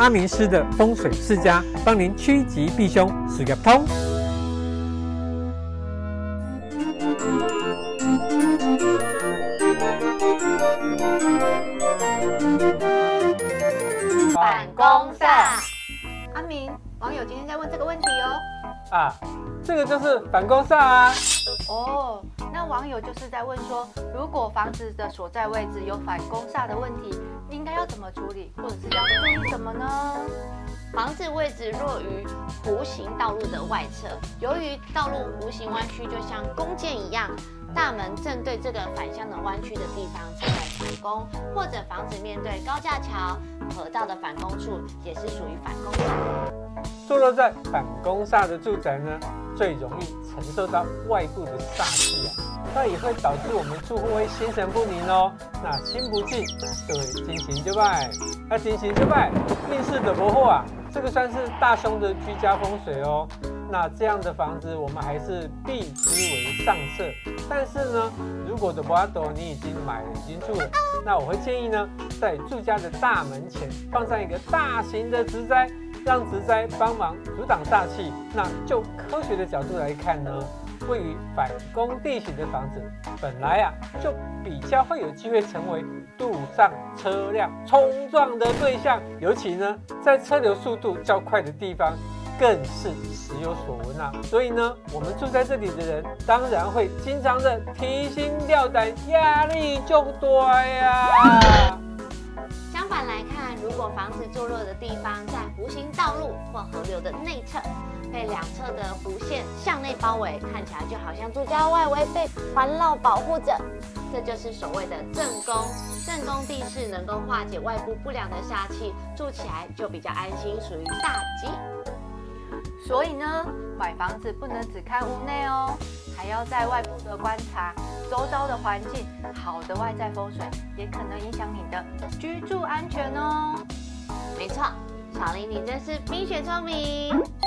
阿明师的风水世家，帮您趋吉避凶，事业通。反攻煞，阿明，网友今天在问这个问题哦。啊，这个就是反攻煞啊。哦，那网友就是在问说，如果房子的所在位置有反攻煞的问题，应该要怎么处理，或者是要呢？房子位置落于弧形道路的外侧，由于道路弧形弯曲，就像弓箭一样。大门正对这个反向的弯曲的地方，才在反攻；或者房子面对高架桥、河道的反攻处，也是属于反攻。坐落在反攻下的住宅呢，最容易承受到外部的煞气啊，那也会导致我们住户会心神不宁哦。那心不静就会惊醒就败，那惊醒就败，运势的不好啊，这个算是大凶的居家风水哦。那这样的房子，我们还是避之为上策。但是呢，如果的巴斗你已经买了，已经住了，那我会建议呢，在住家的大门前放上一个大型的植栽，让植栽帮忙阻挡煞气。那就科学的角度来看呢，位于反攻地形的房子，本来啊就比较会有机会成为路上车辆冲撞的对象，尤其呢在车流速度较快的地方。更是时有所闻啊！所以呢，我们住在这里的人，当然会经常的提心吊胆，压力就多呀。来看，如果房子坐落的地方在弧形道路或河流的内侧，被两侧的弧线向内包围，看起来就好像住家外围被环绕保护着，这就是所谓的正宫。正宫地势能够化解外部不良的煞气，住起来就比较安心，属于大吉。所以呢，买房子不能只看屋内哦，还要在外部的观察周遭的环境。好的外在风水也可能影响你的居住安全哦。没错，小林，你真是冰雪聪明。